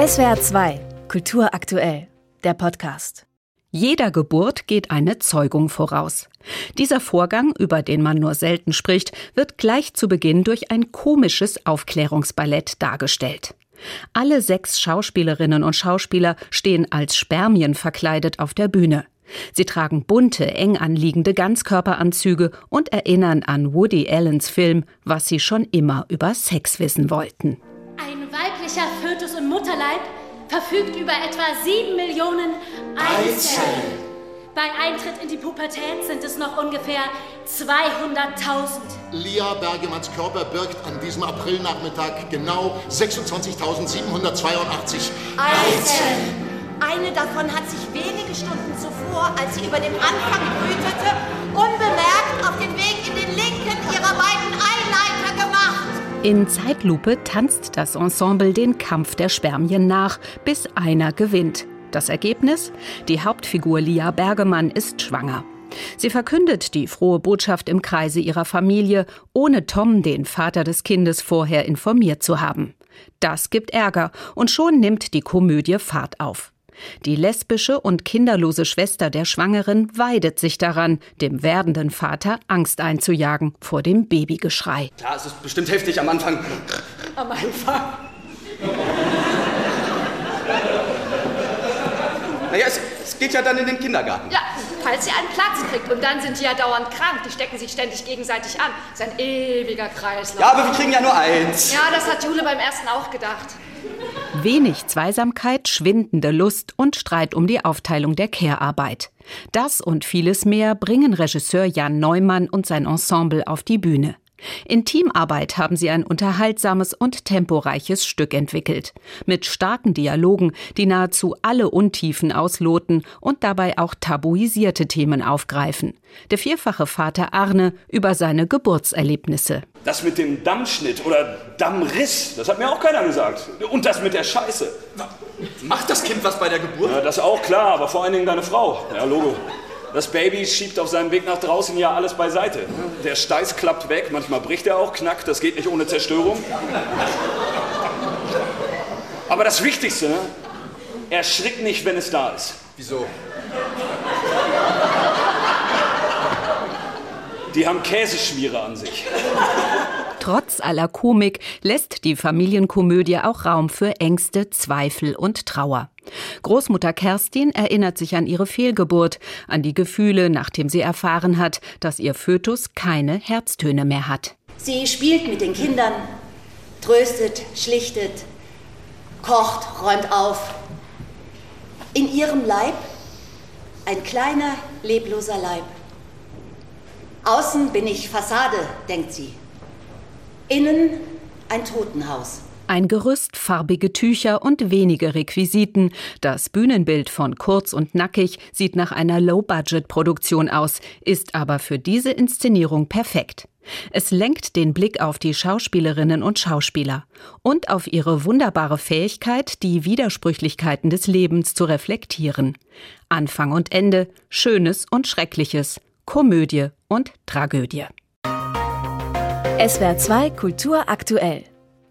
SWR 2, Kultur aktuell, der Podcast. Jeder Geburt geht eine Zeugung voraus. Dieser Vorgang, über den man nur selten spricht, wird gleich zu Beginn durch ein komisches Aufklärungsballett dargestellt. Alle sechs Schauspielerinnen und Schauspieler stehen als Spermien verkleidet auf der Bühne. Sie tragen bunte, eng anliegende Ganzkörperanzüge und erinnern an Woody Allens Film, was sie schon immer über Sex wissen wollten. Ein weiblicher Fötus im Mutterleib verfügt über etwa sieben Millionen Eizellen. Bei Eintritt in die Pubertät sind es noch ungefähr 200.000. Lia Bergemanns Körper birgt an diesem Aprilnachmittag genau 26.782 Eizellen. Eine davon hat sich wenige Stunden zuvor, als sie über dem Anfang brütete, unbemerkt In Zeitlupe tanzt das Ensemble den Kampf der Spermien nach, bis einer gewinnt. Das Ergebnis? Die Hauptfigur Lia Bergemann ist schwanger. Sie verkündet die frohe Botschaft im Kreise ihrer Familie, ohne Tom, den Vater des Kindes, vorher informiert zu haben. Das gibt Ärger und schon nimmt die Komödie Fahrt auf. Die lesbische und kinderlose Schwester der Schwangeren weidet sich daran, dem werdenden Vater Angst einzujagen vor dem Babygeschrei. Ja, es ist bestimmt heftig am Anfang. Am Anfang. Naja, es, es geht ja dann in den Kindergarten. Ja, falls sie einen Platz kriegt. Und dann sind die ja dauernd krank. Die stecken sich ständig gegenseitig an. Das ist ein ewiger Kreislauf. Ja, aber wir kriegen ja nur eins. Ja, das hat Jule beim ersten auch gedacht. Wenig Zweisamkeit, schwindende Lust und Streit um die Aufteilung der Care-Arbeit. Das und vieles mehr bringen Regisseur Jan Neumann und sein Ensemble auf die Bühne. In Teamarbeit haben sie ein unterhaltsames und temporeiches Stück entwickelt. Mit starken Dialogen, die nahezu alle Untiefen ausloten und dabei auch tabuisierte Themen aufgreifen. Der vierfache Vater Arne über seine Geburtserlebnisse. Das mit dem Dammschnitt oder Dammriss, das hat mir auch keiner gesagt. Und das mit der Scheiße. Macht das Kind was bei der Geburt? Ja, das auch klar, aber vor allen Dingen deine Frau. Ja, Logo. Das Baby schiebt auf seinem Weg nach draußen ja alles beiseite. Der Steiß klappt weg, manchmal bricht er auch, knackt, das geht nicht ohne Zerstörung. Aber das Wichtigste, ne? erschrick nicht, wenn es da ist. Wieso? Die haben Käseschmiere an sich. Trotz aller Komik lässt die Familienkomödie auch Raum für Ängste, Zweifel und Trauer. Großmutter Kerstin erinnert sich an ihre Fehlgeburt, an die Gefühle, nachdem sie erfahren hat, dass ihr Fötus keine Herztöne mehr hat. Sie spielt mit den Kindern, tröstet, schlichtet, kocht, räumt auf. In ihrem Leib ein kleiner, lebloser Leib. Außen bin ich Fassade, denkt sie. Innen ein Totenhaus. Ein Gerüst, farbige Tücher und wenige Requisiten. Das Bühnenbild von Kurz und Nackig sieht nach einer Low-Budget-Produktion aus, ist aber für diese Inszenierung perfekt. Es lenkt den Blick auf die Schauspielerinnen und Schauspieler und auf ihre wunderbare Fähigkeit, die Widersprüchlichkeiten des Lebens zu reflektieren. Anfang und Ende, Schönes und Schreckliches, Komödie und Tragödie. SWR 2 Kultur aktuell.